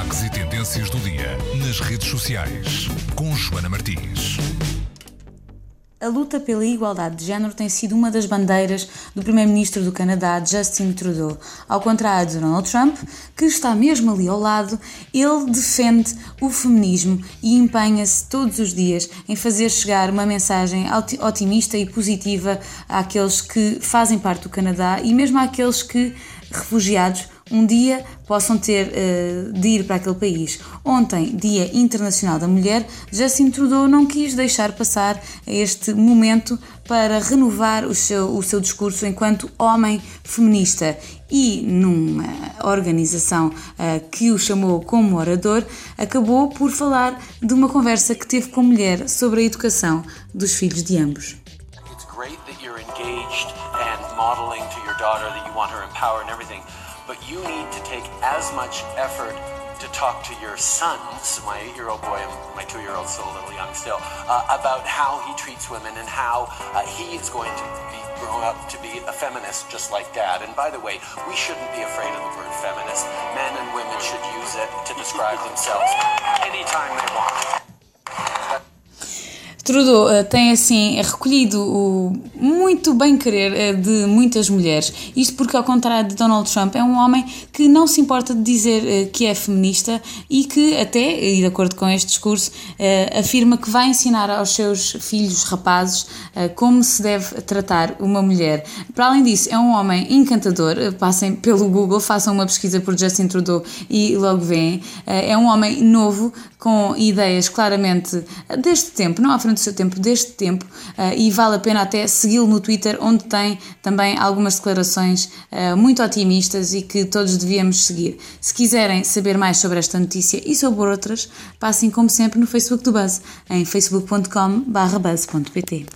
destaques e tendências do dia nas redes sociais com Joana Martins. A luta pela igualdade de género tem sido uma das bandeiras do primeiro-ministro do Canadá, Justin Trudeau. Ao contrário de Donald Trump, que está mesmo ali ao lado, ele defende o feminismo e empenha-se todos os dias em fazer chegar uma mensagem otimista e positiva àqueles que fazem parte do Canadá e mesmo àqueles que, refugiados, um dia possam ter uh, de ir para aquele país. Ontem, Dia Internacional da Mulher, Justin Trudeau não quis deixar passar este momento para renovar o seu, o seu discurso enquanto homem feminista e numa organização uh, que o chamou como orador, acabou por falar de uma conversa que teve com a mulher sobre a educação dos filhos de ambos. It's great that you're engaged and modeling to your daughter that you want her empowered and everything. But you need to take as much effort to talk to your sons, my eight-year-old boy and my two-year-old, still a little young still, uh, about how he treats women and how uh, he is going to be grown up to be a feminist just like dad. And by the way, we shouldn't be afraid of the word feminist. Men and women should use it to describe themselves anytime they want. Trudeau uh, tem assim recolhido o muito bem querer uh, de muitas mulheres. Isto porque, ao contrário de Donald Trump, é um homem que não se importa de dizer uh, que é feminista e que, até, e de acordo com este discurso, afirma que vai ensinar aos seus filhos rapazes como se deve tratar uma mulher. Para além disso, é um homem encantador. Passem pelo Google, façam uma pesquisa por Justin Trudeau e logo veem. É um homem novo, com ideias claramente deste tempo, não à frente do seu tempo, deste tempo, uh, e vale a pena até segui-lo no Twitter, onde tem também algumas declarações uh, muito otimistas e que todos devíamos seguir. Se quiserem saber mais sobre esta notícia e sobre outras, passem como sempre no Facebook do Buzz, em facebook.com.br buzz.pt.